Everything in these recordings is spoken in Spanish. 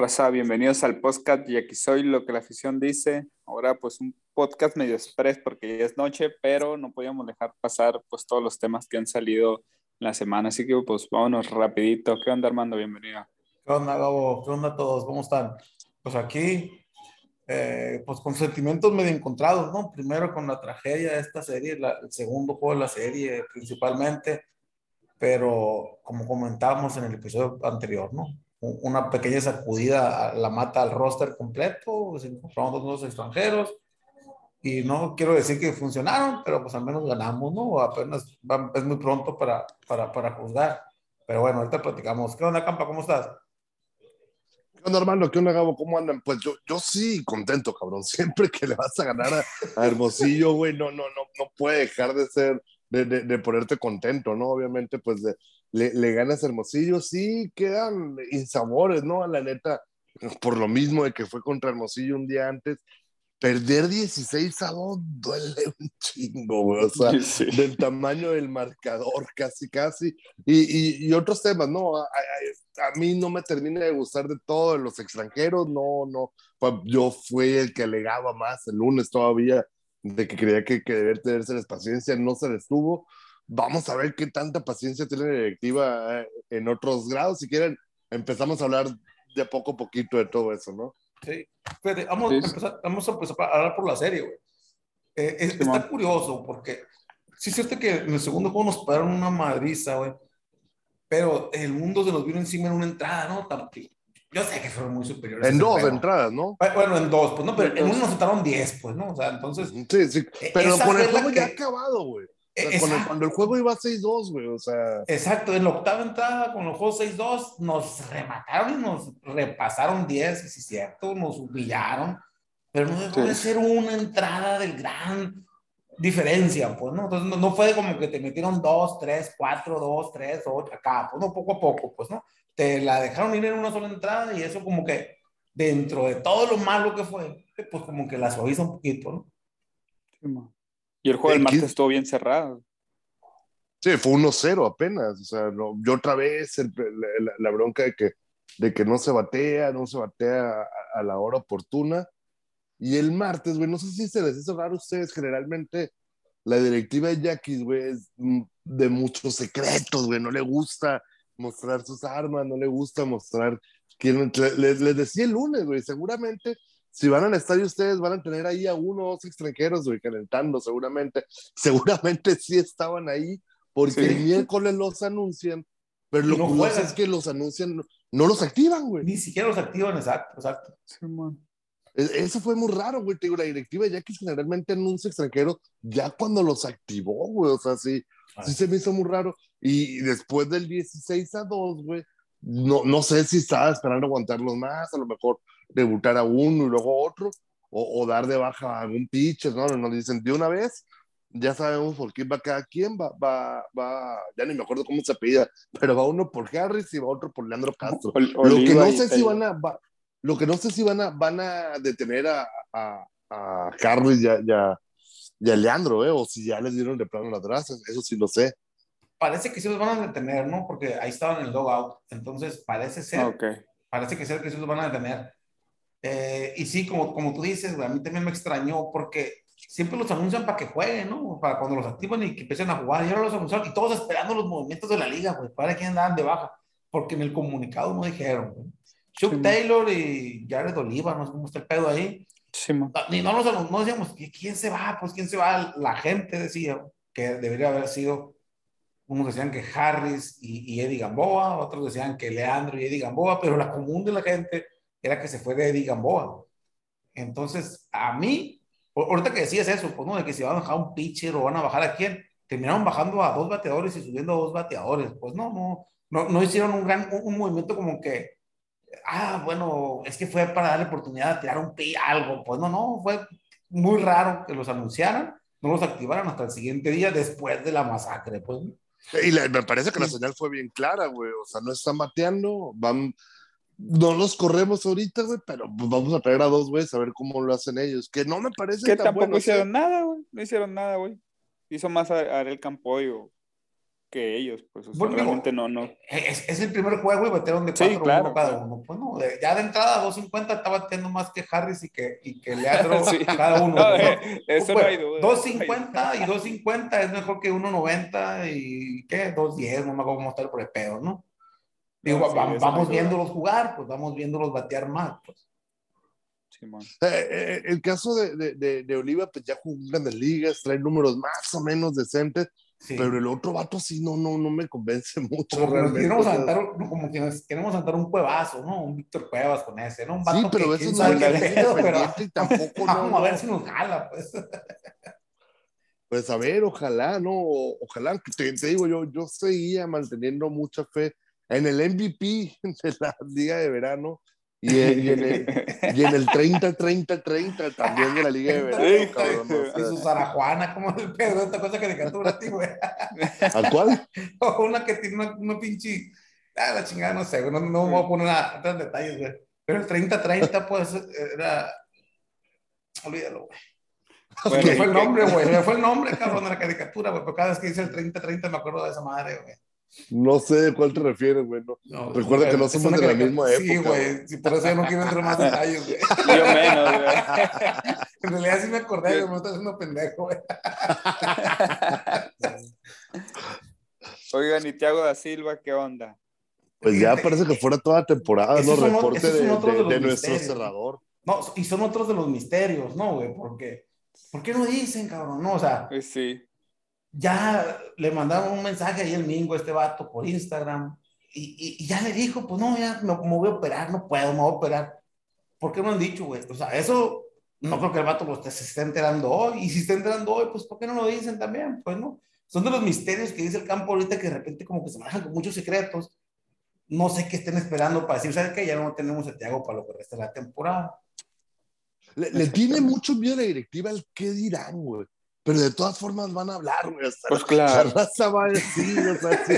Raza, bienvenidos al podcast y aquí soy lo que la afición dice. Ahora pues un podcast medio express porque ya es noche, pero no podíamos dejar pasar pues todos los temas que han salido en la semana, así que pues vámonos rapidito. ¿Qué onda Armando? Bienvenido. ¿Qué onda Gabo? ¿Qué onda a todos? ¿Cómo están? Pues aquí, eh, pues con sentimientos medio encontrados, ¿no? Primero con la tragedia de esta serie, la, el segundo juego de la serie principalmente, pero como comentábamos en el episodio anterior, ¿no? Una pequeña sacudida la mata al roster completo, se encontramos dos extranjeros y no quiero decir que funcionaron, pero pues al menos ganamos, ¿no? Apenas es muy pronto para, para, para juzgar. Pero bueno, ahorita platicamos. ¿Qué onda, Campa? ¿Cómo estás? ¿Qué onda, hermano? ¿Qué onda, Gabo? ¿Cómo andan? Pues yo, yo sí, contento, cabrón. Siempre que le vas a ganar a, Hermosillo, güey, no, no, no, no puede dejar de ser, de, de, de ponerte contento, ¿no? Obviamente, pues de, le, le ganas Hermosillo, sí, quedan insabores, ¿no? A la neta, por lo mismo de que fue contra Hermosillo un día antes, perder 16 a 2 duele un chingo, güey, o sea, sí. del tamaño del marcador, casi, casi, y, y, y otros temas, ¿no? A, a, a, mí no me termina de gustar de todo, los extranjeros, no, no, yo fui el que alegaba más el lunes todavía, de que creía que, que deber tenerse paciencia, no se les tuvo, vamos a ver qué tanta paciencia tiene la directiva eh, en otros grados. Si quieren, empezamos a hablar de poco a poquito de todo eso, ¿no? Sí, Fede, vamos, sí. A empezar, vamos a empezar a hablar por la serie, güey. Eh, es, está man. curioso porque sí es cierto que en el segundo juego nos pararon una madriza, güey. Pero el mundo se nos vino encima en una entrada, ¿no? Yo sé que fueron muy superiores. En dos entradas, ¿no? Bueno, en dos, pues no, pero en uno nos entraron diez, pues, ¿no? O sea, entonces. Sí, sí. Pero con el juego que... ya acabado, güey. Cuando, cuando, el juego iba 6-2, güey, o sea. Exacto, en la octava entrada, con el juego 6-2, nos remataron y nos repasaron 10, si es cierto, nos humillaron, pero no dejó sí. de ser una entrada de gran diferencia, pues, ¿no? Entonces, no, no, fue como que te metieron 2, 3, 4, 2, 3, 8, acá, pues, no, poco a poco, pues, ¿no? Te la dejaron ir en una sola entrada y eso, como que dentro de todo lo malo que fue, pues, como que la suaviza un poquito, ¿no? Sí, man. Y el juego del martes estuvo bien cerrado. Sí, fue 1-0 apenas. O sea, no, yo otra vez el, la, la, bronca de que, de que no se batea, no se batea a, a la hora oportuna. Y el martes, güey, no sé si se les hizo raro a ustedes, generalmente la directiva de Yaquis, güey, es de muchos secretos, güey, no le gusta mostrar sus armas, no le gusta mostrar quién, les, les decía el lunes, güey, seguramente si van al estadio ustedes van a tener ahí a uno o dos extranjeros, güey, calentando seguramente. Seguramente sí estaban ahí, porque sí. el miércoles los anuncian, pero lo no curioso juegan. es que los anuncian, no, no los activan, güey. Ni siquiera los activan, exacto, exacto. Sí, man. Eso fue muy raro, güey. Te digo, la directiva ya que generalmente anuncia extranjeros ya cuando los activó, güey. O sea, sí, Ay. sí se me hizo muy raro. Y después del 16 a 2, güey, no, no sé si estaba esperando aguantarlos más, a lo mejor debutar a uno y luego otro, o, o dar de baja a algún pitcher, ¿no? Nos dicen de una vez, ya sabemos por quién va cada quien, va, va, va, ya ni me acuerdo cómo se apellida, pero va uno por Harris y va otro por Leandro Castro. O, lo que no sé si van a, va, lo que no sé si van a, van a detener a, a, a Harris y a, y, a, y a Leandro, ¿eh? o si ya les dieron de plano las brazas, eso sí lo sé parece que sí los van a detener, ¿no? Porque ahí estaban en el logout. Entonces, parece ser, okay. parece que ser que sí los van a detener. Eh, y sí, como, como tú dices, güey, a mí también me extrañó porque siempre los anuncian para que jueguen, ¿no? Para cuando los activan y que empiecen a jugar. Y ahora los anunciaron y todos esperando los movimientos de la liga, güey, para quién andaban de baja. Porque en el comunicado no dijeron, güey. Chuck sí, Taylor y Jared Oliva, no sé cómo está el pedo ahí. Sí, Ni no, nos, no decíamos, ¿quién se va? Pues quién se va. La gente decía que debería haber sido unos decían que Harris y, y, Eddie Gamboa, otros decían que Leandro y Eddie Gamboa, pero la común de la gente era que se fue de Eddie Gamboa. Entonces, a mí, ahorita que decías eso, pues no, de que si van a bajar un pitcher o van a bajar a quién, terminaron bajando a dos bateadores y subiendo a dos bateadores. Pues no, no, no, no hicieron un gran, un, un movimiento como que ah, bueno, es que fue para darle oportunidad de tirar un pi, algo. Pues no, no, fue muy raro que los anunciaran, no los activaran hasta el siguiente día después de la masacre, pues. Y la- me parece que la señal fue bien clara, güey. O sea, no están bateando, van. No los corremos ahorita, güey, pero pues vamos a traer a dos güeyes a ver cómo lo hacen ellos. Que no me parece Que tan tampoco bueno, hicieron nada, güey. No hicieron nada, güey. Hizo más a- Ariel Campoyo que ellos, pues. O sea, Bueno, digo, realmente no, no. Es, es el primer juego y batearon de Sí, 4 claro, cada claro. uno. Pues no, de- ya de entrada 250 está bateando más que Harris y que, y que Leandro Sí. cada uno. No, ¿no? eh, eso Pues, no hay duda. 250 y 250 es mejor que 190 y ¿qué? 210, no me acuerdo cómo está el prepeo, ¿no? Digo, sí, vamos duda. viéndolos jugar, pues vamos viéndolos batear más. Pues. Simón. Eh, eh, el caso de, de, de, de Oliva, pues ya jugó en grandes ligas, trae números más o menos decentes, Sí. pero el otro vato sí no, no, no me convence mucho como realmente. queremos aventar, como que nos queremos aventar un cuevazo, ¿no? Un Víctor Cuevas con ese, ¿no? Un vato sí, pero que eso no es pedo, pero y tampoco vamos no, a ver no. si nos jala, pues. Pues a ver, ojalá, ¿no? Ojalá, te, te digo, yo, yo seguía manteniendo mucha fe en el MVP de la Liga de Verano y en, y en el, y en el 30-30-30 también de la Liga de Verano, cabrón. o Y su sea, Zarajuana, ¿cómo es el pedo? Esta cosa caricatura a ti, güey. ¿A cuál? O una que tiene una, una pinche. Ah, la chingada, no sé, güey. No, no me voy a poner en detalles, güey. Pero el 30-30, pues, era. Olvídalo, güey. Bueno, Se me ¿y fue el nombre, güey. Fue el nombre, cabrón, de la caricatura, güey. Pero cada vez que dice el 30-30 me acuerdo de esa madre, güey. No sé de cuál te refieres, güey. no. No, Recuerda que no somos de la misma Sí, época, güey. Sí, por eso yo no quiero entrar en más detalles, güey. Yo menos, güey. En realidad sí me acordé, güey. Me estoy haciendo pendejo, güey. Oigan, y Thiago da Silva, ¿qué onda? Pues ya parece que fuera toda temporada, ¿no? Son- Reporte de, de- de los de nuestro cerrador. No, y son otros de los misterios, ¿no, güey? Porque, ¿por qué no dicen, cabrón? No, o sea, Pues sí. Ya le mandaron un mensaje ahí el mingo a este vato por Instagram y, y- y ya le dijo, pues no, ya me, me voy a operar, no puedo, me voy a operar. ¿Por qué no han dicho, güey? O sea, eso no creo que el vato pues, se esté enterando hoy. Y si está enterando hoy, pues ¿por qué no lo dicen también? Pues no. Son de los misterios que dice el campo ahorita que de repente como que se manejan con muchos secretos. No sé qué estén esperando para decir, ¿sabes qué? Ya no tenemos a Thiago para lo que resta de la temporada. Le, le tiene mucho miedo la directiva al qué dirán, güey. Pero de todas formas van a hablar, güey. Hasta Pues la- claro. La raza va a decir, o sea, sí.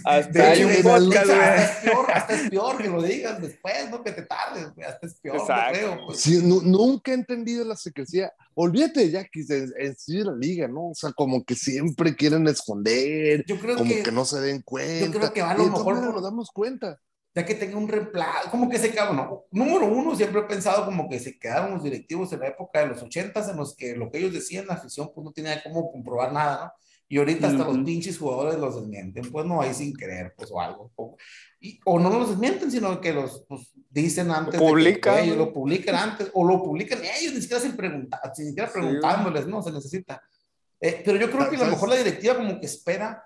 Hasta hay un hasta, es peor, hasta es peor que lo digas después, no que te tardes, güey, hasta es peor, yo Exacto. creo. pues. Sí, nunca he entendido la secrecía. Olvídate de Jackie, en, en sí de la liga, ¿no? O sea, como que siempre quieren esconder, Yo creo como que, que, no se den cuenta. creo que va a lo mejor por- nos damos cuenta. Ya que tenga un reemplazo, como que se cabrón, no, número uno, siempre he pensado como que se quedaron los directivos en la época de los ochentas en los que lo que ellos decían, la afición, pues no tenía cómo comprobar nada, ¿no? Y ahorita hasta Ujú. los pinches jugadores los desmienten, pues no hay sin querer, pues o algo. O, y- o no los desmienten, sino que los pues, dicen antes. que- publican, ellos lo publican antes, o lo publican ellos, ni siquiera sin preguntar, sin siquiera Sí, preguntándoles, ¿no? Se necesita. Eh, pero yo creo que a lo mejor la directiva como que espera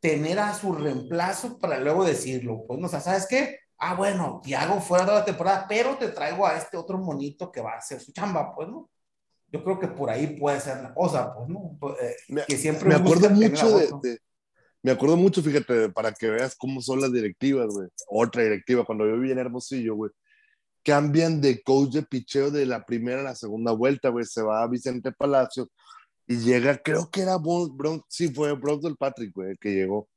tener a su reemplazo para luego decirlo. Pues no, o sea, ¿sabes qué? Ah, bueno, Tiago fuera de la temporada, pero te traigo a este otro monito que va a hacer su chamba, pues, ¿no? Yo creo que por ahí puede ser la cosa, pues, ¿no? Pues, eh, Me, que siempre me acuerdo mucho de, de- Me acuerdo mucho, fíjate, para que veas cómo son las directivas, güey. Otra directiva, cuando yo vivía en Hermosillo, güey. Cambian de coach de picheo de la primera a la segunda vuelta, güey. Se va a Vicente Palacios y llega, creo que era Bron, Bron- sí, fue Bronx del Patrick, güey, el que llegó.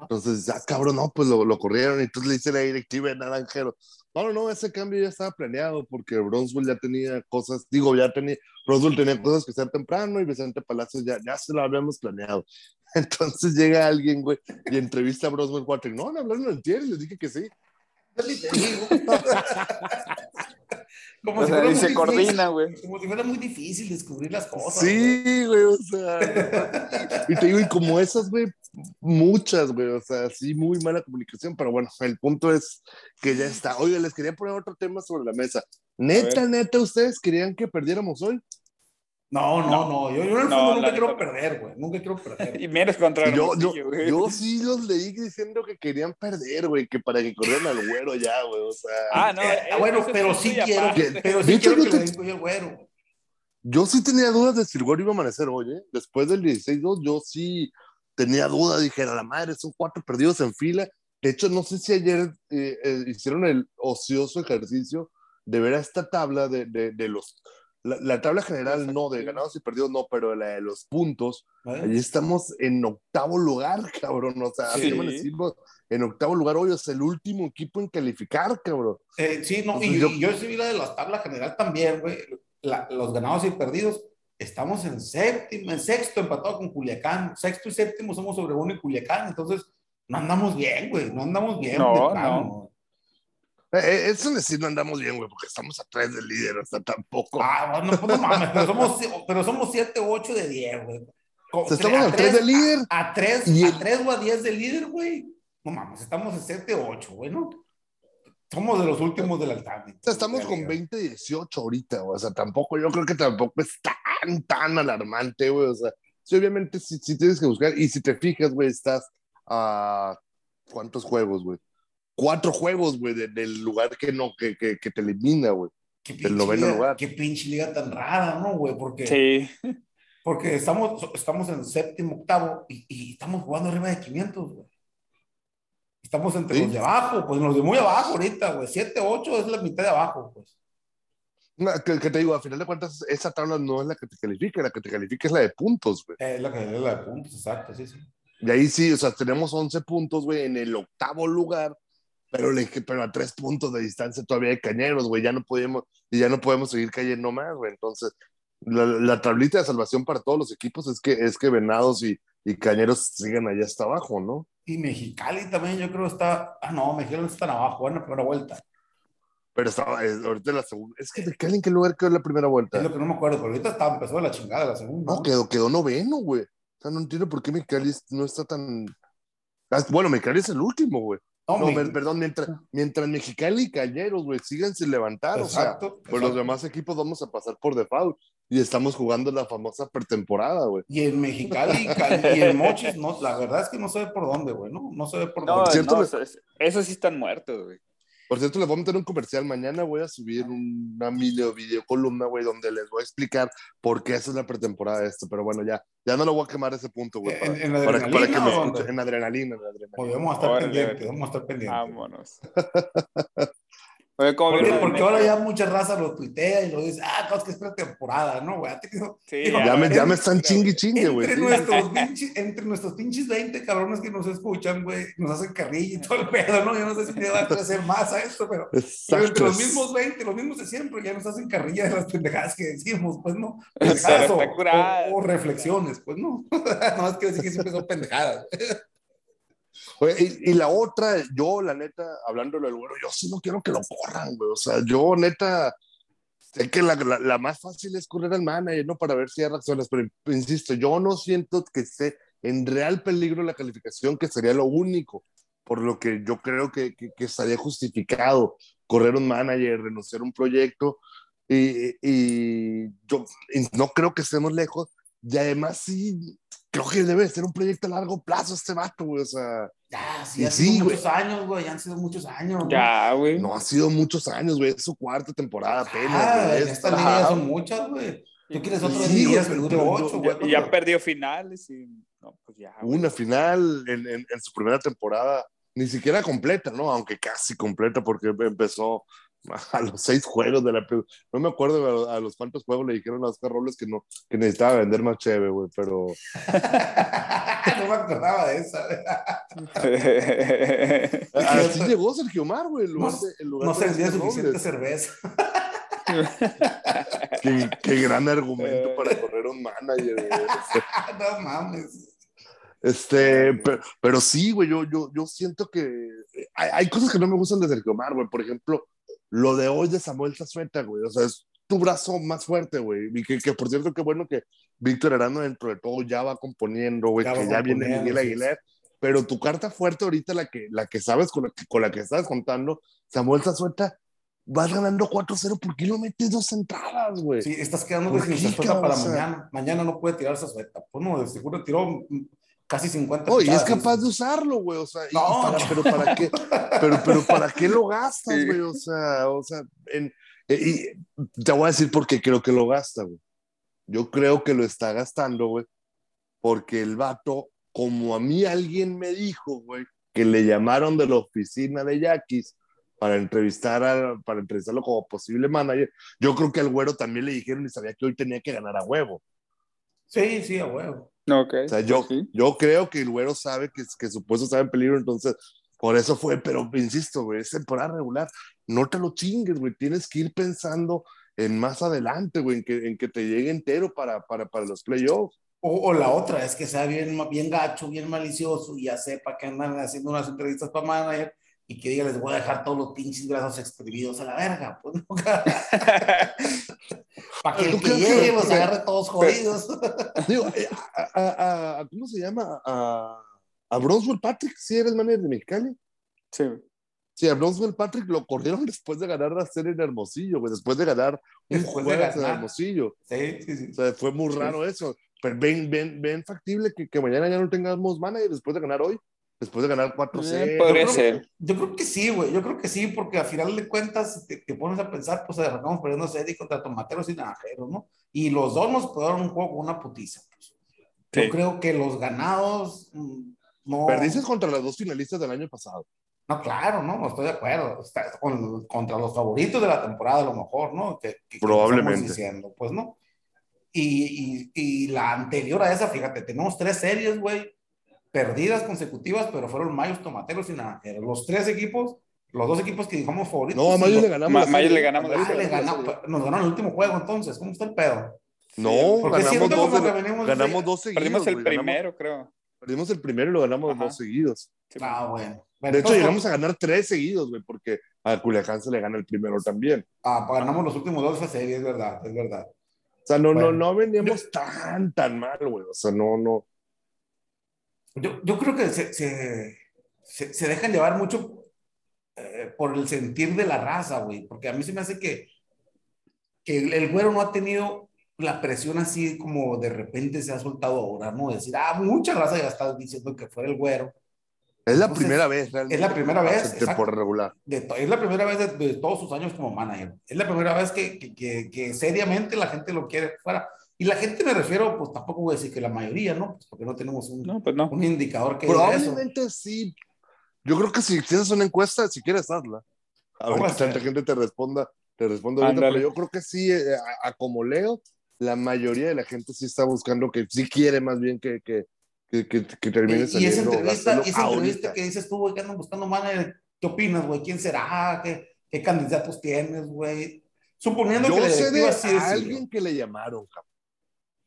Entonces, ya cabrón, no, pues lo, lo corrieron y entonces le dice la directiva de Naranjero. No, no, no, ese cambio ya estaba planeado porque Bronzeville ya tenía cosas, digo, ya tenía, Bronzeville tenía cosas que hacer temprano y Vicente Palacios ya, ya se lo habíamos planeado. Entonces llega alguien, güey, y entrevista a Bronzeville Patrick. No, no hablaron en y les dije que sí. Yo ni te digo. Como O si sea, fuera y muy se difícil- coordina, güey. Como si fuera muy difícil descubrir las cosas. Sí, güey, o sea. Y te digo, y como esas, güey, muchas, güey, o sea, sí, muy mala comunicación, pero bueno, el punto es que ya está. Oiga, les quería poner otro tema sobre la mesa. Neta, neta, ¿ustedes querían que perdiéramos hoy? No, no, no. Yo, yo en el No, fondo la nunca quiero neta no. perder, güey. Nunca quiero perder. Y menos contra Yo, yo, Hermosillo, güey. yo sí los leí diciendo que querían perder, güey, que para que corrieran al güero ya, güey, o sea. Ah, no. Eh, eso bueno, pero sí quiero, que, pero sí quiero yo que te- le al güero. Yo sí tenía dudas de si el güero iba a amanecer hoy, ¿eh? Después del 16-2, yo sí tenía dudas. Dije, a la madre, son cuatro perdidos en fila. De hecho, no sé si ayer eh, eh, hicieron el ocioso ejercicio de ver a esta tabla de, de, de los... La, la, tabla general no, de ganados y perdidos no, pero la de los puntos. ¿Eh? Allí estamos en octavo lugar, cabrón. O sea, sí. decimos, en octavo lugar hoy es el último equipo en calificar, cabrón. Eh, sí, no, y, yo, yo sí vi la de la tabla general también, güey. los ganados y perdidos. Estamos en séptimo, en sexto, empatado con Culiacán. Sexto y séptimo somos sobre uno y Culiacán. Entonces, no andamos bien, güey. No andamos bien. No, no. Eh, eso decir no andamos bien, güey, porque estamos a tres del líder, hasta tampoco. Ah, no, pues no mames, pero somos, pero somos siete u ocho de diez, güey. O sea, estamos a, tres del líder. A, a tres, y a tres o a diez del líder, güey. No mames, estamos en siete u ocho, güey, ¿no? Somos de los últimos del altar. O sea, estamos con 20, 18 ahorita, güey. O sea, tampoco, yo creo que tampoco es tan, tan alarmante, güey. O sea, sí, obviamente sí, sí tienes que buscar. Y si te fijas, güey, estás a. ¿Cuántos juegos, güey? Cuatro juegos, güey, de, del lugar que no, que, que, que te elimina, güey. Del noveno liga, lugar. Qué pinche liga tan rara, ¿no, güey? Porque, sí. porque estamos, estamos en séptimo, octavo y, y estamos jugando arriba de 500, güey. Estamos entre ¿Sí? los de abajo, pues los de muy abajo ahorita, güey. 7, 8 es la mitad de abajo, pues. No, que, que, te digo, a final de cuentas, esa tabla no es la que te califica, la que te califica es la de puntos, güey. Es la que es la de puntos, exacto, sí, sí. Y ahí sí, o sea, tenemos 11 puntos, güey, en el octavo lugar pero, le, pero a tres puntos de distancia todavía hay cañeros, güey, ya no podemos, y ya no podemos seguir cayendo más, güey. Entonces, la, la, tablita de salvación para todos los equipos es que, es que Venados y, y Cañeros sigan allá hasta abajo, ¿no? Y Mexicali también, yo creo está, ah, no, Mexicali está abajo, a primera vuelta. Pero estaba, es, ahorita la segunda, es que Mexicali en qué lugar quedó la primera vuelta. Es lo que no me acuerdo, pero ahorita está, empezó la chingada la segunda. No, quedó, quedó noveno, güey. O sea, no entiendo por qué Mexicali no está tan... Bueno, Mexicali es el último, güey. No, no me... perdón, mientras, mientras Mexicali y Cañeros, güey, sigan sin levantar, exacto, o sea, pues los demás equipos vamos a pasar por default y estamos jugando la famosa pretemporada, güey. Y en Mexicali y en Mochis, no, la verdad es que no sé por dónde, güey, ¿no? No sé por no, dónde. ¿Cierto? No, esos eso sí están muertos, güey. Por cierto, les voy a meter un comercial. Mañana voy a subir una video, video columna, güey, donde les voy a explicar por qué esa es la pretemporada de esto. Pero bueno, ya, ya no lo voy a quemar ese punto, güey. ¿En, en para, para, para, que me escuchen. En adrenalina, en adrenalina. Pues vamos a estar pendientes, vamos a estar pendientes. Vámonos. Oye, ¿cómo porque, porque ahora ya mucha raza lo tuitea y lo dice, ah, no, es que es pretemporada, ¿no, güey? Sí, digo, ya, me, ya me están chingue chingue, güey. Entre, nuestros pinches, entre nuestros pinches 20 cabrones que nos escuchan, güey, nos hacen carrilla y todo el pedo, ¿no? Yo no sé si me va a crecer más a esto, pero, pero, entre los mismos 20, los mismos de siempre, ya nos hacen carrilla de las pendejadas que decimos, pues, ¿no? Pendejadas o, o, o, reflexiones, pues, ¿no? no es que decir que siempre son pendejadas. Oye, y, y, la otra, yo, la neta, hablándolo del güero, yo sí no quiero que lo corran, güey. O sea, yo, neta, sé que la, la, la, más fácil es correr al manager, ¿no? Para ver si hay reacciones, pero insisto, yo no siento que esté en real peligro la calificación, que sería lo único, por lo que yo creo que, que, que estaría justificado correr un manager, renunciar a un proyecto, y, y yo no creo que estemos lejos, y además sí, creo que debe ser un proyecto a largo plazo este vato, güey, o sea. Ya, sí, ha sido sí, muchos güey. años, güey, ya han sido muchos años. Ya, güey. No, ha sido muchos años, güey, es su cuarta temporada apenas. Ah, en esta liga ya son muchas, güey. Tú quieres otras sí, que dure ocho, güey. Y ya perdió finales y, no, pues ya. Güey. Una final en, en, en su primera temporada, ni siquiera completa, ¿no? Aunque casi completa porque empezó a los seis juegos de la no me acuerdo a, los cuántos juegos le dijeron a Oscar Robles que no que necesitaba vender más chévere güey pero no me acordaba de esa así llegó Sergio Mar güey no, no se vendía suficiente cerveza. Qué, qué, gran argumento para correr un manager no mames. Este, pero, pero sí, güey, yo, yo, yo siento que hay, hay, cosas que no me gustan de Sergio Mar, güey. Por ejemplo, lo de hoy de Samuel Zazueta, güey, o sea, es tu brazo más fuerte, güey. Y que, que, por cierto, qué bueno que Víctor Arano dentro de todo ya va componiendo, güey, que ya viene Miguel Aguilar. Pero tu carta fuerte ahorita, la que, la que sabes, con la que, con la que estás contando, Samuel Zazueta, vas ganando 4-0, ¿por qué no metes dos entradas, güey? Sí, estás quedando para mañana. Mañana no puede tirar Zazueta. Pues no, de seguro tiró casi 50 oh, y es capaz de usarlo, güey, o sea, no, para, pero para qué, pero, pero para qué lo gastas, güey, o sea, o sea, en, y te voy a decir por qué creo que lo gasta, güey. Yo creo que lo está gastando, güey, porque el vato, como a mí alguien me dijo, güey, que le llamaron de la oficina de Yaquis para entrevistar a, para entrevistarlo como posible manager. Yo creo que al güero también le dijeron y sabía que hoy tenía que ganar a huevo. Sí, sí, a huevo. Okay, o sea, yo, sí. yo creo que el güero sabe que, que su puesto está en peligro, entonces por eso fue, pero insisto, güey, es temporada regular, no te lo chingues, güey, tienes que ir pensando en más adelante, güey, en que, en que te llegue entero para, para, para los playoffs. O, o, la otra es que sea bien, bien gacho, bien malicioso y ya sepa que andan haciendo unas entrevistas para manager y que diga, les voy a dejar todos los pinches brazos exprimidos a la verga. Pues, ¿no? para que el que llegue los agarre todos jodidos. Digo, eh, a, a, a, ¿cómo se llama? A, a Bronswell Patrick, ¿sí era el manager de Mexicali? Sí. Sí, a Bronswell Patrick lo corrieron después de ganar la serie en Hermosillo, güey, después de ganar un juego en. Hermosillo. Sí, sí, sí. O sea, fue muy raro eso. Pero ven, ven, ven factible que, que mañana ya no tengamos manager después de ganar hoy, después de ganar 4-0. Eh, podría yo creo, ser. Yo creo que sí, güey. Yo creo que sí, porque al final de cuentas, si te, te pones a pensar, pues arrancamos perdiendo serie contra tomateros y naranjeros, ¿no? Y los dos nos pudieron un juego con una putiza. Pues. Yo creo que los ganados mm, no. Perdiste contra las dos finalistas del año pasado. No, claro, no, no estoy de acuerdo. Está con- contra los favoritos de la temporada, a lo mejor, ¿no? Que, que- que Probablemente. estamos diciendo, pues, ¿no? Y, y, y la anterior a esa, fíjate, tenemos tres series, güey, perdidas consecutivas, pero fueron Mayos, Tomateros y Naranjeros. Los tres equipos, los dos equipos que dijimos favoritos. No, a Mayo y- le ganamos. Ma- la Mayo serie. le ganamos Ah, Mayo le ganamos nos ganaron el último juego, entonces, ¿cómo está el pedo? No, Porque ganamos dos, como que venimos ganamos dos seguidos. Perdimos el güey, ganamos- primero, creo. perdimos el primero y lo ganamos Ajá. dos seguidos. Ah, bueno. De hecho, entonces, llegamos a ganar tres seguidos, güey, porque a Culiacán se le gana el primero también. ah, ganamos los últimos dos de esa serie, es verdad, es verdad. O sea, no, Bueno. no, no veníamos tan, tan mal, güey. O sea, no, no. Yo, yo creo que se, se, se, se dejan llevar mucho eh, por el sentir de la raza, güey, porque a mí se me hace que, que el, el güero no ha tenido la presión así como de repente se ha soltado ahora, ¿no? Decir, ah, mucha raza ya está diciendo que fuera el güero. Es la Entonces, primera vez, realmente. es la primera vez, temporada regular. De es la primera vez de, de todos sus años como manager. Es la primera vez que, que, que, que seriamente la gente lo quiere fuera. Y la gente me refiero, pues tampoco voy a decir que la mayoría, ¿no? Pues porque no tenemos un, No, pues no. un indicador que diga eso. Probablemente sí. Yo creo que si tienes una encuesta, si quieres, hazla. A ver tanta gente te responda. Te responde ahorita, pero yo creo que sí, eh, a, a como leo, la mayoría de la gente sí está buscando que sí quiere más bien que, que, que, que, que termine Y, y esa entrevista, y esa entrevista que dices tú, güey, que andan buscando manager, ¿qué opinas, güey? ¿Quién será? ¿Qué, qué candidatos tienes, güey? Suponiendo que Yo la sé de sí alguien que le llamaron, cabrón.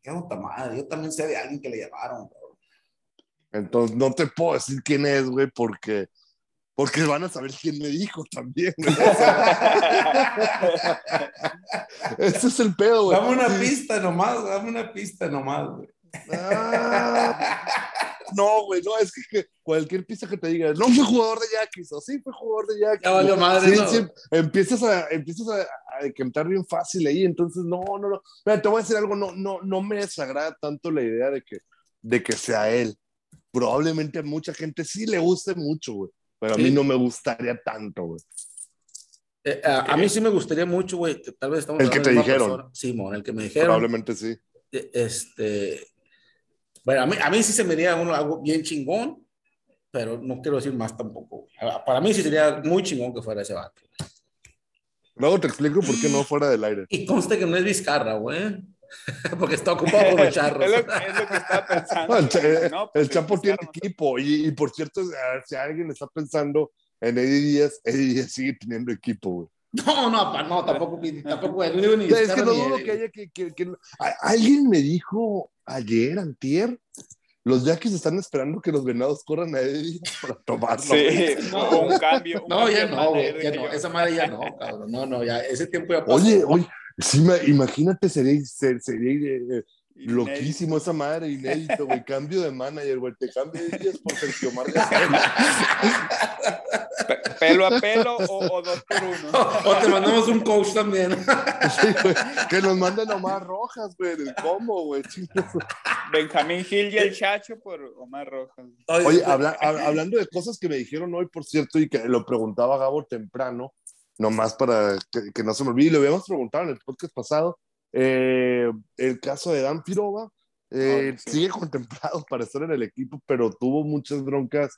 Qué puta madre, yo también sé de alguien que le llamaron, cabrón. Entonces no te puedo decir quién es, güey, porque, porque van a saber quién me dijo también. güey. Ese es el pedo, güey. Dame una pista nomás, dame una pista nomás, güey. Ah, no, güey, no, es que, cualquier pista que te diga, no fue jugador de Yaquis, o sí fue jugador de Yaquis. Ya valió madre, Sí, ¿no? sí, empiezas a, empiezas a, a bien fácil ahí, entonces no, no, no. Mira, te voy a decir algo, no, no, no me desagrada tanto la idea de que, de que sea él. Probablemente a mucha gente sí le guste mucho, güey, pero a mí Sí. no me gustaría tanto, güey. Eh, a, a mí sí me gustaría mucho, güey, tal vez estamos El que te dijeron. persona- Simón, el que me dijeron. Probablemente sí. Eh, Este, bueno, a mí, a mí sí se me haría uno, algo bien chingón, pero no quiero decir más tampoco. Ah, Para mí sí sería muy chingón que fuera ese vato. Luego te explico por qué no fuera del aire. Y conste que no es Vizcarra, güey. Porque está ocupado con los charros. Es lo, es lo que estaba pensando. No, el, No, pues, el Chapo tiene Vizcarra, equipo y, y, por cierto, si alguien está pensando en Eddie Díaz, Eddie Díaz sigue teniendo equipo, güey. No, no, pa- no, tampoco, tampoco, no digo ni O sea, es que no dudo que haya que, que- que- Alguien me dijo ayer, antier, los Yaquis están esperando que los venados corran a Eddie para tomarlo. Sí, o un cambio. un No, ya cambio no, de güey, ya no, yo- esa madre ya no, cabrón, no, no, ya, ese tiempo ya pasó. Oye, oye, sí, me- imagínate, sería, ser- sería eh, Inédito. loquísimo esa madre, inédito, güey. Cambio de manager, güey. Te cambio de Díaz por Sergio Marcos. Pe- Pelo a pelo o, o dos por uno. O te mandamos un coach también. Sí, güey, que nos manden nomás rojas, güey. ¿Cómo, güey? Chingas. Benjamín Gil y el Chacho por Omar Rojas. Oye, habla- hab- hablando de cosas que me dijeron hoy, por cierto, y que lo preguntaba Gabo temprano, nomás para que, que no se me olvide, y lo habíamos preguntado en el podcast pasado, eh, el caso de Dan Pirova eh, Oh, sí. sigue contemplado para estar en el equipo, pero tuvo muchas broncas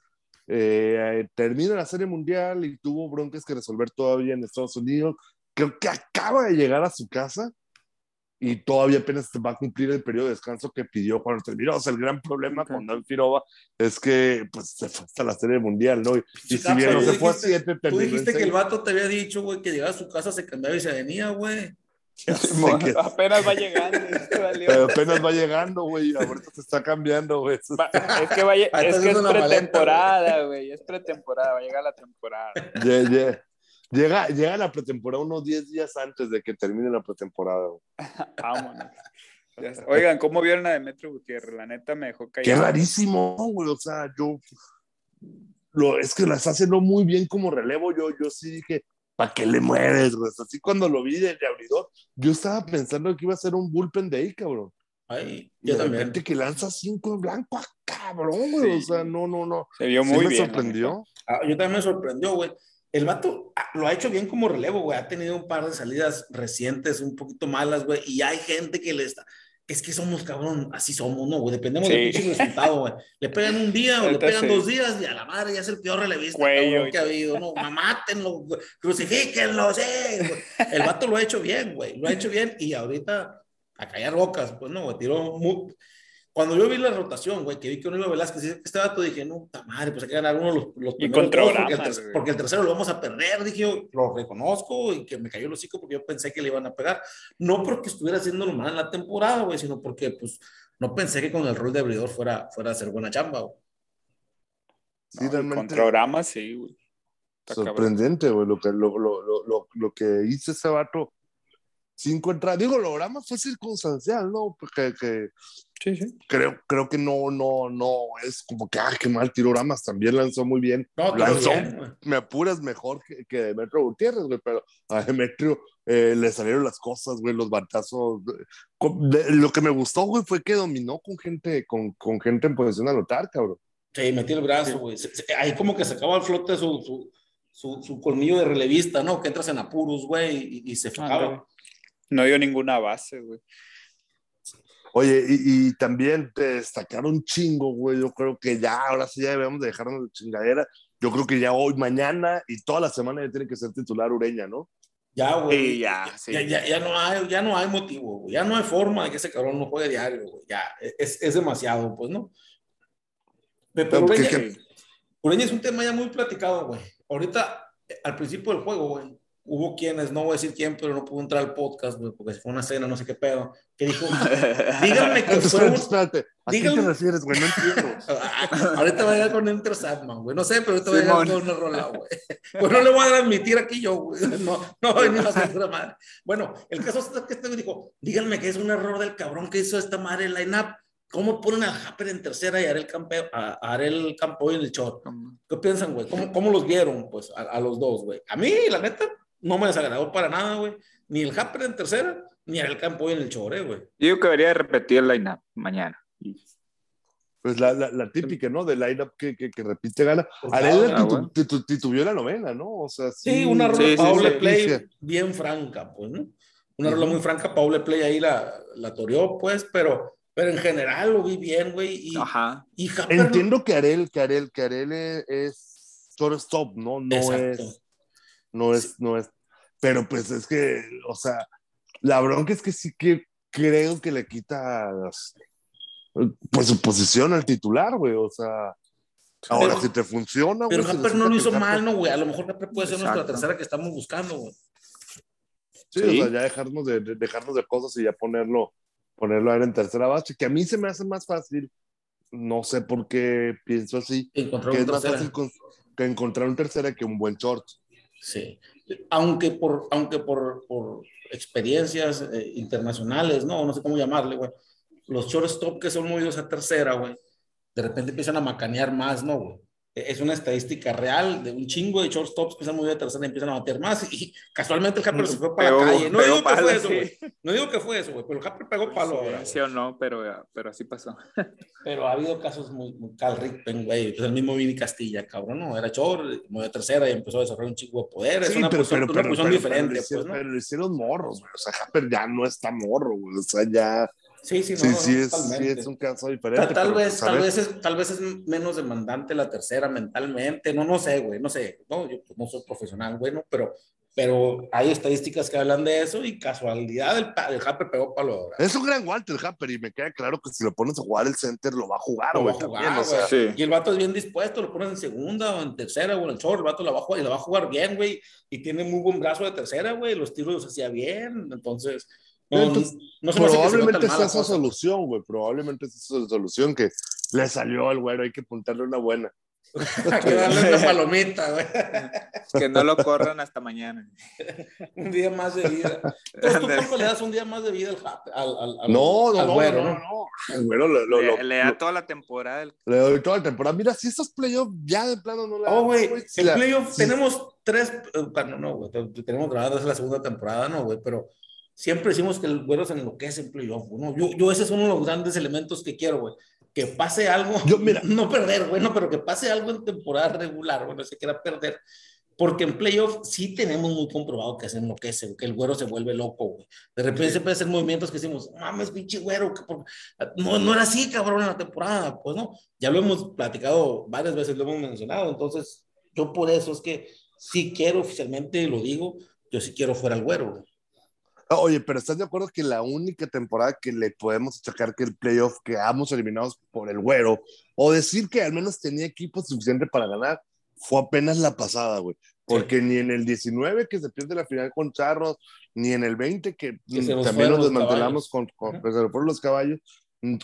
eh, termina la Serie Mundial y tuvo broncas que resolver todavía en Estados Unidos. Creo que acaba de llegar a su casa y todavía apenas va a cumplir el periodo de descanso que pidió cuando terminó. O sea, el gran problema con Dan Firova es que pues, se fue hasta la Serie Mundial, ¿no? Y, y si bien no se fue a siete, Tú dijiste que el vato te había dicho, güey, que llegaba a su casa, se cambiaba y se venía, güey. Que- Apenas va llegando. pero apenas va llegando, güey. Ahorita se está cambiando, güey. Va- es que, va Ah, es, que la pretemporada, güey. Es pretemporada, va a llegar la temporada. Lle- lle- Llega, llega la pretemporada unos 10 días antes de que termine la pretemporada. güey. Vámonos. Oigan, ¿cómo vieron a Demetrio Gutiérrez? La neta me dejó Qué callado. rarísimo, güey. O sea, yo. Lo, es que la está haciendo muy bien como relevo. Yo, yo sí dije, ¿para qué le mueres, güey? Así cuando lo vi de, de abridor, yo estaba pensando que iba a ser un bullpen de ahí, cabrón. Ay, Y yo de también. repente que lanza cinco en blanco, ah, cabrón, güey. O Sí. sea, no, no, no. Se vio Sí muy me bien. sorprendió. Ah, yo también me sorprendió, güey. El vato ah, lo ha hecho bien como relevo, güey. Ha tenido un par de salidas recientes, un poquito malas, güey. Y hay gente que le está. Es que somos, cabrón, así somos, ¿no, güey? Dependemos Sí. del pinche resultado, güey. Le pegan un día o le pegan sí. dos días y a la madre ya es el peor relevista cabrón, que ha habido, ¿no? Mátenlo, güey. crucifíquenlo, sí. güey. El vato lo ha hecho bien, güey. Lo ha hecho bien y ahorita a callar bocas, pues no, güey. Tiró muy. Cuando yo vi la rotación, güey, que vi que uno iba Velázquez, este vato, dije, no, puta madre, pues hay que ganar uno los, los Y primeros con dos, porque, porque el tercero lo vamos a perder, dije yo, lo reconozco y que me cayó el hocico porque yo pensé que le iban a pegar. No porque estuviera haciéndolo mal en la temporada, güey, sino porque, pues, no pensé que con el rol de abridor fuera, fuera a hacer buena chamba, güey. Sí, No, realmente. Con sí, güey. Está cabrón. Sorprendente, güey, lo que, lo, lo, lo, lo, lo que hizo ese vato. Cinco entradas. Digo, lo Rama fue circunstancial, ¿no? Porque que, Sí, sí. creo, creo que no, no, no es como que, ah, qué mal tiró Ramas. También lanzó muy bien. No, lanzó, bien, güey. me apuras mejor que, que Demetrio Gutiérrez, güey, pero a Demetrio eh, le salieron las cosas, güey, los batazos. Con- de- lo que me gustó, güey, fue que dominó con gente, con, con gente en posición a anotar, cabrón. Sí, metió el brazo, güey. Ahí como que sacaba al flote su, su, su, su colmillo de relevista, ¿no? Que entras en apuros, güey, y, y se fijaba. No dio ninguna base, güey. Oye, y, y también te destacaron chingo, güey. Yo creo que ya, ahora sí ya debemos de dejarnos de chingadera. Yo creo que ya hoy, mañana y toda la semana ya tiene que ser titular Ureña, ¿no? Ya, güey. Sí, ya, sí. Ya, ya, ya no hay, ya no hay motivo, güey. Ya no hay forma de que ese cabrón no juegue diario, güey. Ya, es, es demasiado, pues, ¿no? Pe- Pero, Pero, ¿qué- Ureña, Ureña es un tema ya muy platicado, güey. Ahorita, eh, al principio del juego, güey, hubo quienes, no voy a decir quién, pero no pudo entrar al podcast, güey, porque fue una cena, no sé qué pedo, que dijo, díganme que fue un... espérate. ¿A qué dígame- te refieres, güey? No entiendo. Ah, Ahorita va a llegar con Enter Sandman, güey. No sé, pero ahorita va a llegar con una rola, güey. Pues no le voy a admitir aquí yo, güey. No, no va a a hacer otra madre. Bueno, el caso es que este me dijo, díganme que es un error del cabrón que hizo esta madre en line-up. ¿Cómo ponen al Happer en tercera y haré el campo, a, el campo en el short? ¿Qué piensan, güey? ¿Cómo, ¿Cómo los vieron, pues, a, a los dos, güey? A mí, la neta, no me desagradó para nada, güey. Ni el Happer en tercera, ni el campo en el short, eh, güey. Yo digo que debería repetir el line-up mañana. Pues la, la, la típica, ¿no? Del lineup que, que, que repite gana. Por Arela. Ah, titubió la novena, ¿no? O sea, sí. Sí, una rola sí, Paule sí, Play sí. bien franca, pues, ¿no? Una Ujú. rola muy franca, Paule Play ahí la, la toreó, pues, pero, pero en general lo vi bien, güey. Y, Ajá. y Happer- Entiendo que Arel, que Arel, que Arel es, es shortstop, ¿no? No Exacto. es. No es, no es. Pero pues es que, o sea, la bronca es que sí que creo que le quita pues su posición al titular, güey. O sea, ahora Pero- si te funciona, Pero güey, no lo hizo mal, ¿no, güey? A lo mejor Happer puede ser nuestra tercera que estamos buscando, güey. Sí, Sí. o sea, ya dejarnos de, de- dejarnos de cosas y ya ponerlo, ponerlo a él en tercera base, que a mí se me hace más fácil, no sé por qué pienso así, Encontrar que es más tercera. fácil con- que encontrar un tercera que un buen short. Sí. Aunque por, aunque por, por experiencias eh, internacionales, ¿no? No sé cómo llamarle, güey. Los shortstop que son movidos a tercera, güey, de repente empiezan a macanear más, ¿no, güey? Es una estadística real de un chingo de shortstops que se han movido a tercera y empiezan a bater más. Y casualmente el Happer se fue para Pegó- la calle. No digo que palo, fue eso, sí. güey. No digo que fue eso, güey. Pero el Happer pegó palo ahora. güey. Sí o no, pero, pero así pasó. Pero ha habido casos muy, muy Cal Ripken, güey. Pues el mismo Vini Castilla, cabrón, ¿no? Era short, movió a tercera y empezó a desarrollar un chingo de poder. es Sí, una pero, posición, pero, una pero, posición pero- diferente, pero lo hicieron, pues, ¿no? pero hicieron morros, güey. O sea, Happer ya no está morro, güey. O sea, ya, Sí, sí, no, Sí, no, sí, es, totalmente. sí, es un caso diferente. Tal, tal pero, vez, pues, a tal vez, es, tal vez es menos demandante la tercera mentalmente, no, no sé, güey, no sé, no, yo no soy profesional, güey, no, pero, pero hay estadísticas que hablan de eso y casualidad el, el Jape pegó palo ahora. Es un gran Walter Happer y me queda claro que si lo pones a jugar el center lo va a jugar, Lo va güey. a jugar, también, o sea. Sí. Y el vato es bien dispuesto, lo pones en segunda o en tercera o en el short, el vato la va a jugar y la va a jugar bien, güey. Y tiene muy buen brazo de tercera, güey. Los tiros los hacía bien. Entonces, no, Entonces, no se probablemente sea esa cosa. solución, güey. Probablemente sea esa solución que le salió al güero. Hay que apuntarle una buena. Hay que darle una palomita, güey. Que no lo corran hasta mañana. Un día más de vida. Entonces, ¿tú cuánto le das un día más de vida al, al, al, al- No, no, al no, güero, no, no. El güero lo, lo- Le, lo- le da toda la temporada. el- le doy toda la temporada. Mira, si estos playoffs ya de plano no la. Oh, güey, la- playoff si- tenemos tres, eh, bueno, no, güey, te- te- tenemos grabado desde la segunda temporada, no, güey, pero siempre decimos que el güero se enloquece en playoff, ¿no? Yo, yo ese es uno de los grandes elementos que quiero, güey, que pase algo, Yo, mira. no perder, güey, no, pero que pase algo en temporada regular, güey, no se quiera perder, porque en playoff sí tenemos muy comprobado que se enloquece, que el güero se vuelve loco, güey. De repente Sí. siempre hacen movimientos que decimos, mames, pinche güero, que por- no, no era así, cabrón, en la temporada, pues no, ya lo hemos platicado varias veces, lo hemos mencionado, entonces yo por eso es que si quiero oficialmente, lo digo, yo sí quiero fuera al güero, güey. Oye, pero ¿estás de acuerdo que la única temporada que le podemos achacar que el playoff quedamos eliminados por el güero, o decir que al menos tenía equipo suficiente para ganar, fue apenas la pasada, güey? Porque ni en el 19 que se pierde la final con Charros, ni en el 20 que, también nos desmantelamos con, con Ajá. pues, se los caballos,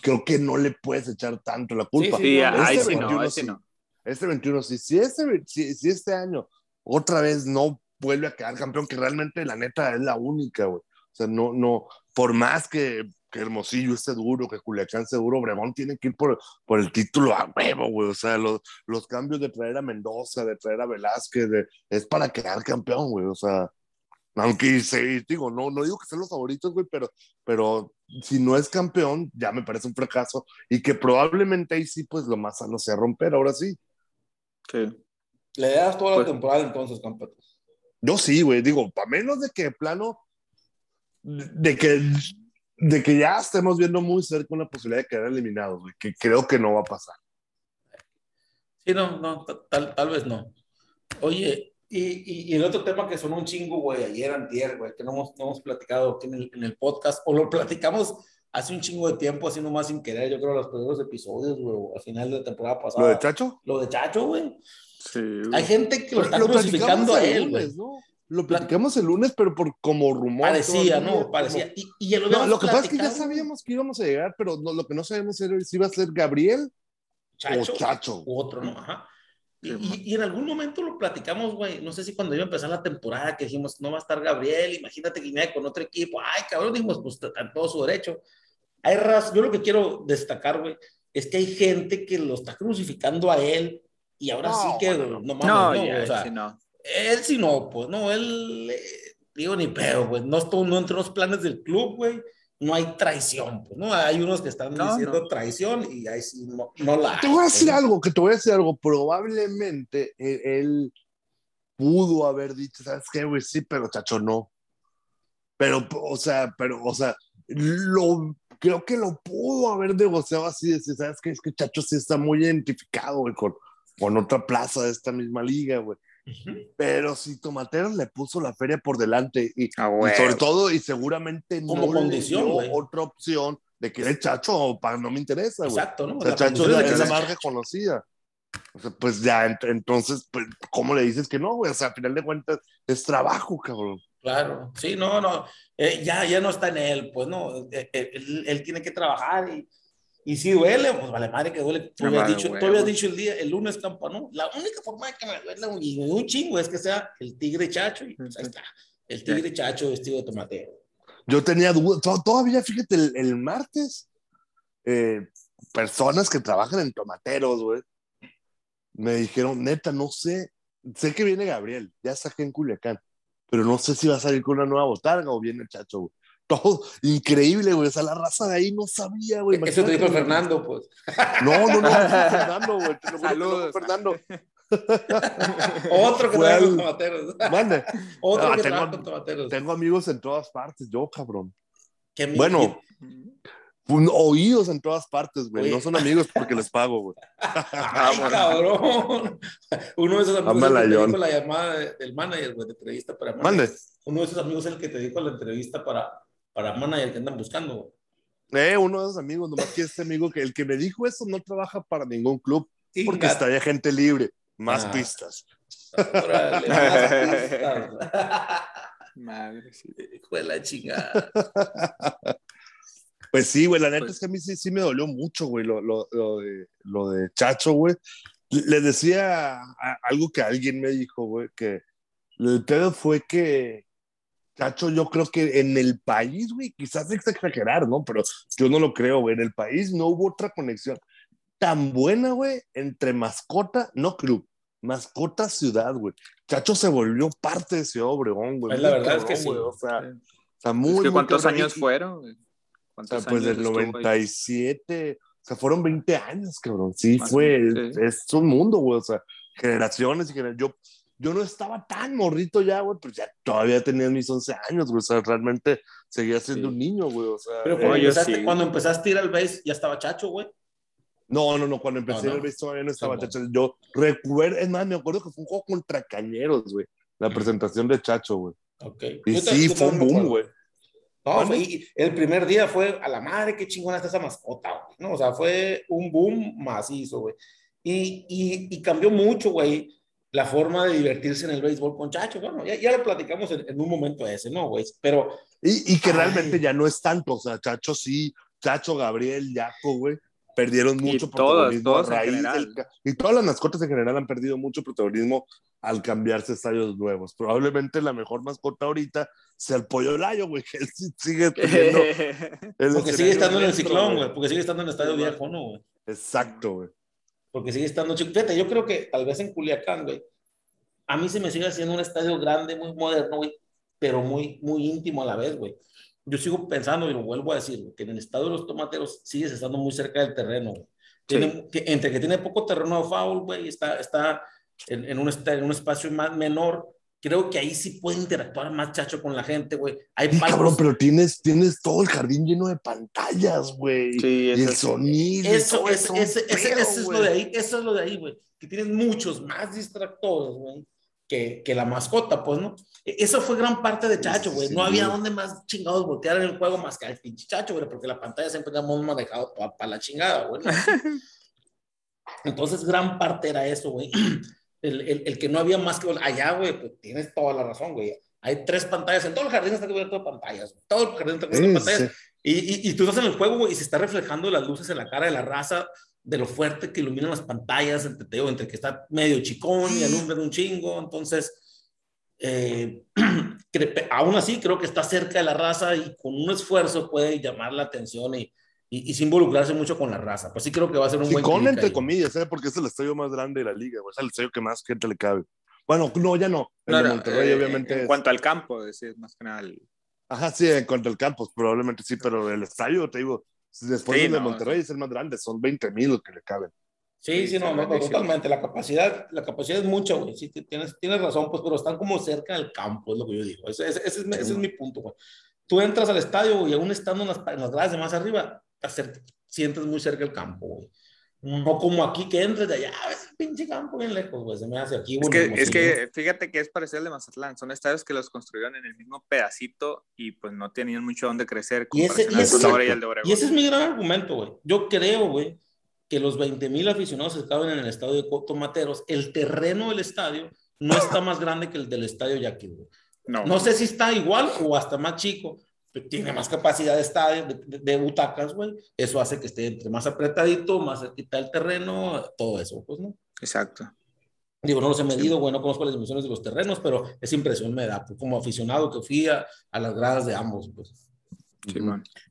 creo que no le puedes echar tanto la culpa. Sí, Sí, ahí este sí no, 21 ahí sí sí. no. Este 21, sí, si, este, si, si este año otra vez no vuelve a quedar campeón, que realmente la neta es la única, güey. O sea, no, no, por más que, que Hermosillo esté duro, que Culiacán esté duro, Obregón tiene que ir por, por el título a huevo, güey. O sea, los, los cambios de traer a Mendoza, de traer a Velázquez, de- es para quedar campeón, güey. O sea, aunque sí, digo, no, no digo que sean los favoritos, güey, pero, pero si no es campeón, ya me parece un fracaso y que probablemente ahí sí, pues lo más sano sea romper, ahora sí. Sí. Le das toda la Pues- temporada entonces, campeón. Yo sí, güey, digo, para menos de que de plano, de que, de que ya estemos viendo muy cerca una posibilidad de quedar eliminados, güey, que creo que no va a pasar. Sí, no, no, ta- tal, tal vez no. Oye, y, y, y el otro tema que sonó un chingo, güey, ayer, antier, güey, que no hemos, no hemos platicado aquí en el, en el podcast, o lo platicamos hace un chingo de tiempo, así nomás sin querer, yo creo, los primeros episodios, güey, o al final de la temporada pasada. ¿Lo de Chacho? Lo de Chacho, güey. Sí, Hay gente que lo está Lo crucificando a él, güey. ¿no? Lo platicamos el lunes, pero por como rumor. Parecía, ¿no? como- Parecía. Y, y ya lo, No, lo que pasa es que ya sabíamos que íbamos a llegar, pero no- lo que no sabíamos era si iba a ser Gabriel Chacho, o Chacho. u otro, ¿no? Ajá. Y, y- y en algún momento lo platicamos, güey. No sé si cuando iba a empezar la temporada, que dijimos, no va a estar Gabriel, imagínate que viene con otro equipo. Ay, cabrón, dijimos, pues está en todo su derecho. Hay raz, yo lo que quiero destacar, güey, es que hay gente que lo está crucificando a él y ahora No, sí que, no, no, no. mames, No, no, ya, o sea, sí, no. Él sí no, pues no, él, eh, digo ni pedo, güey, no, estuvo, no entró en los planes del club, güey, no hay traición, pues, ¿no? Hay unos que están No, diciendo no. traición y ahí sí no, no la Te voy a decir pues, ¿no? algo, que te voy a decir algo. Probablemente él, él pudo haber dicho, ¿sabes qué, güey? Sí, pero Chacho no. Pero, o sea, pero, o sea, lo, creo que lo pudo haber negociado así, decir, ¿sabes qué? Es que Chacho sí está muy identificado, güey, con, con otra plaza de esta misma liga, güey. Pero si Tomateros le puso la feria por delante y, Ah, y güey. sobre todo, y seguramente Como no condición, le dio güey. otra opción de que el Chacho para no me interesa, güey. Exacto, ¿no? O sea, La Chacho de que es la más reconocida. O sea, pues ya, ent- entonces, pues, ¿cómo le dices que no, güey? O sea, a final de cuentas, es trabajo, cabrón. Claro, sí, no, no, eh, ya, ya no está en él, pues no, eh, eh, él, él tiene que trabajar y, y si duele, pues vale madre que duele. Tú Ah, habías dicho, huevo. tú habías dicho el día, el lunes, campa, ¿no? La única forma de que me duela un, y un chingo es que sea el tigre chacho y pues ahí está, el tigre chacho vestido de tomatero. Yo tenía dudas, to- todavía, fíjate, el, el martes, eh, personas que trabajan en tomateros, güey, me dijeron, neta, no sé, sé que viene Gabriel, ya saqué en Culiacán, pero no sé si va a salir con una nueva botarga o viene el chacho, güey. Todo increíble, güey. O sea, la raza de ahí no sabía, güey. Eso te dijo Fernando, pues. No, no, no, Fernando, güey. te lo Saludos. Fernando. Otro que trabaja con tomateros. Mande. Otro Ah, que tengo- trabaja con tomateros. Tengo amigos en todas partes, yo, cabrón. Bueno, Un- Oídos en todas partes, güey. No son amigos porque les pago, güey. Ay, cabrón. Uno de esos amigos es el que te dijo la llamada de- del manager, güey, de entrevista para Mande. Uno de esos amigos es el que te dijo la entrevista para, para manager que andan buscando. Eh, uno de esos amigos, nomás que este amigo que el que me dijo eso no trabaja para ningún club porque de gente libre. Más Ah. pistas. Órale, más pistas. Madre, sí. Hijo de la chingada. Pues sí, güey, la neta Pues- es que a mí sí, sí me dolió mucho, güey, lo, lo, lo de, lo de Chacho, güey. Le decía a- algo que alguien me dijo, güey, que el pedo fue que Chacho, yo creo que en el país, güey, quizás es exagerar, ¿no? Pero yo no lo creo, güey. En el país no hubo otra conexión tan buena, güey, entre mascota, no club, mascota ciudad, güey. Chacho se volvió parte de Ciudad Obregón, güey. Pues la muy verdad es que cabrón, sí. güey, O sea, Sí. o sea, muy, Es que muy ¿Cuántos cabrón. años fueron? güey? o sea, ¿Cuántos pues del años estuvo ahí? 97, o sea, fueron 20 años, cabrón. Sí, Más fue, menos, sí. es un mundo, güey, o sea, generaciones y generaciones. Yo, yo no estaba tan morrito ya, güey, pero ya todavía tenía mis 11 años, güey, o sea, realmente seguía siendo Sí. un niño, güey, o sea. Pero eh, cuando, yo empezaste, sí. cuando empezaste a ir al base, ya estaba chacho, güey. no, no, no, cuando empecé No, no. el béisbol todavía no estaba Sí, Chacho. Yo recuerdo, es más, me acuerdo que fue un juego contra Cañeros, güey, la presentación de Chacho, güey. Ok. Y Yo sí, fue un boom, güey. No, fue- y el primer día fue a la madre, qué chingona está esa mascota, güey. No, o sea, fue un boom macizo, güey. Y, y, y cambió mucho, güey, la forma de divertirse en el béisbol con Chacho. Bueno, ya, ya lo platicamos en, en un momento ese, ¿no, güey? Pero Y, y que Ay. realmente ya no es tanto, o sea, Chacho sí, Chacho, Gabriel, Yaco, güey, perdieron mucho todas, protagonismo todas en a raíz general. del ca- Y todas las mascotas en general han perdido mucho protagonismo al cambiarse a estadios nuevos. Probablemente la mejor mascota ahorita sea el Pollo Layo, güey, que él sigue teniendo... porque sigue estando en el ciclón, güey. Porque sigue estando en el estadio viejo, ¿no, güey? Exacto, güey. Porque sigue estando chico. Fíjate, yo creo que tal vez en Culiacán, güey, a mí se me sigue haciendo un estadio grande, muy moderno, güey, pero muy, muy íntimo a la vez, güey. Yo sigo pensando, y lo vuelvo a decir, güey, que en el estadio de los tomateros sigues estando muy cerca del terreno, güey. Tiene- que- entre que tiene poco terreno de foul, güey, está, está en, en un, en un espacio más menor. Creo que ahí sí puede interactuar más chacho con la gente, güey. Hay Sí, cabrón, pero tienes, tienes todo el jardín lleno de pantallas, güey. Sí, y el eso sonido. Eso, todo es, un ese, ese- pedo, eso es güey. lo de ahí, eso es lo de ahí, güey. Que tienes muchos más distractores, güey, que, que la mascota, pues, ¿no? E- Eso fue gran parte de Chacho, güey. Sí, No sí, había sí. donde más chingados voltear en el juego más que al pinche Chacho, güey, porque la pantalla siempre la hemos manejado para la chingada, güey. Entonces, gran parte era eso, güey. El, el, el que no había más que allá, güey, pues tienes toda la razón, güey. Hay tres pantallas, en todo el jardín está cubierto de pantallas, güey. todo el jardín está cubierto de pantallas. sí. Y, y, y tú estás en el juego, güey, y se está reflejando las luces en la cara de la raza, de lo fuerte que iluminan las pantallas, entre, te digo, entre que está medio chicón y alumbran un chingo. Entonces, eh, aún así, creo que está cerca de la raza y con un esfuerzo puede llamar la atención y, y, y sin involucrarse mucho con la raza. Pues sí, creo que va a ser un Sí, buen con entre ahí. comillas, ¿eh? porque es el estadio más grande de la liga, güey. Es el estadio que más gente le cabe. Bueno, no, ya no. El No, de no, Monterrey, eh, obviamente. En es- cuanto al campo, decir, más que nada. el- Ajá, sí, en cuanto al campus, probablemente sí, pero el estadio, te digo, después Sí, del de no, Monterrey es el más grande, son 20 mil los que le caben. Sí, sí, no, no, no, totalmente. La capacidad, la capacidad es mucha, güey. Sí, ti- tienes, tienes razón, pues, pero están como cerca del campo, es lo que yo digo. Ese, ese- ese es, mi- ese es mi punto, güey. Tú entras al estadio, y aún estando en las, en las gradas de más arriba, te acer- sientes muy cerca del campo, güey. No como aquí que entres de allá, ves el pinche campo bien lejos, güey. Se me hace aquí, Es que, es que fíjate que es parecido al de Mazatlán. Son estadios que los construyeron en el mismo pedacito y pues no tenían mucho donde crecer. Y ese- y ese- Sonora y el. Y ese es mi gran argumento, güey. Yo creo, güey, que los 20 mil aficionados que caben en el estadio de Tomateros, el terreno del estadio no está más grande que el del estadio Yaquis, güey. No, No sé si está igual o hasta más chico, tiene más capacidad de estadio, de, de- de butacas, güey. Eso hace que esté entre más apretadito, más cerquita del terreno, todo eso, pues, ¿no? exacto. Digo, no los he medido, güey, no conozco las dimensiones de los terrenos, pero esa impresión me da, pues, como aficionado que fui a, a las gradas de ambos, pues. Sí.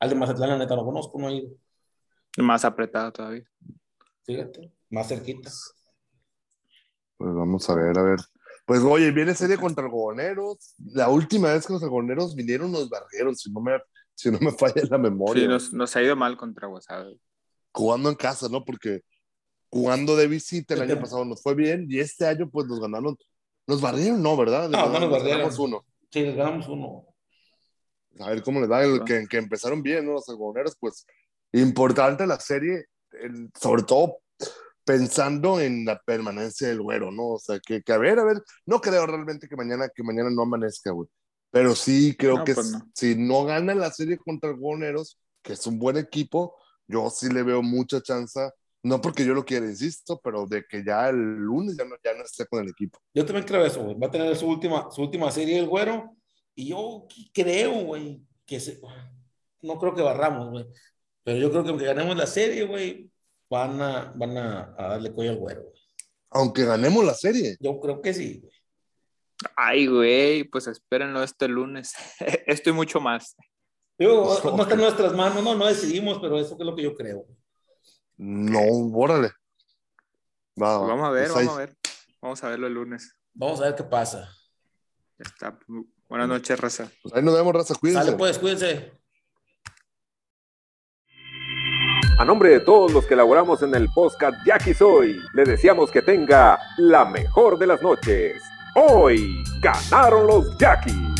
Al de Mazatlán, la neta, no conozco, no he ido. Más apretado todavía. Fíjate, más cerquita. Pues vamos a ver, a ver. Pues oye, viene serie contra algodoneros. La última vez que los algodoneros vinieron nos barrieron, si no me, si no me falla la memoria. Sí, nos, nos ha ido mal contra Guasave. Jugando en casa, ¿no? Porque jugando de visita el año pasado nos fue bien y este año pues nos ganaron. Nos barrieron, ¿no? ¿Verdad? No, no nos barrieron. ganamos uno. Sí, les ganamos uno. A ver cómo les va, el que, que empezaron bien, ¿no? Los algodoneros, pues importante la serie, sobre todo pensando en la permanencia del güero, ¿no? O sea, que, que, a ver, a ver, no creo realmente que mañana, que mañana no amanezca, güey. Pero sí creo que pues si no gana la serie contra el Guoneros, que es un buen equipo, yo sí le veo mucha chance, no porque yo lo quiera, insisto, pero de que ya el lunes ya no, ya no esté con el equipo. Yo también creo eso, güey. Va a tener su última, su última serie el güero, y yo creo, güey, que se, no creo que barramos, güey. Pero yo creo que aunque ganemos la serie, güey, van a, van a, darle cuello al güero. Aunque ganemos la serie. Yo creo que sí, güey. Ay, güey, pues espérenlo este lunes. Esto y mucho más. no está en nuestras manos, no, no decidimos, pero eso es lo que yo creo. No, órale. Pues vamos a ver, vamos a ver. Vamos a verlo el lunes. Vamos a ver qué pasa. está. Buenas noches, raza. Pues ahí nos vemos, raza. Cuídense. Sale pues, cuídense. A nombre de todos los que elaboramos en el podcast Jackie Soy, le deseamos que tenga la mejor de las noches. Hoy ganaron los Jackies.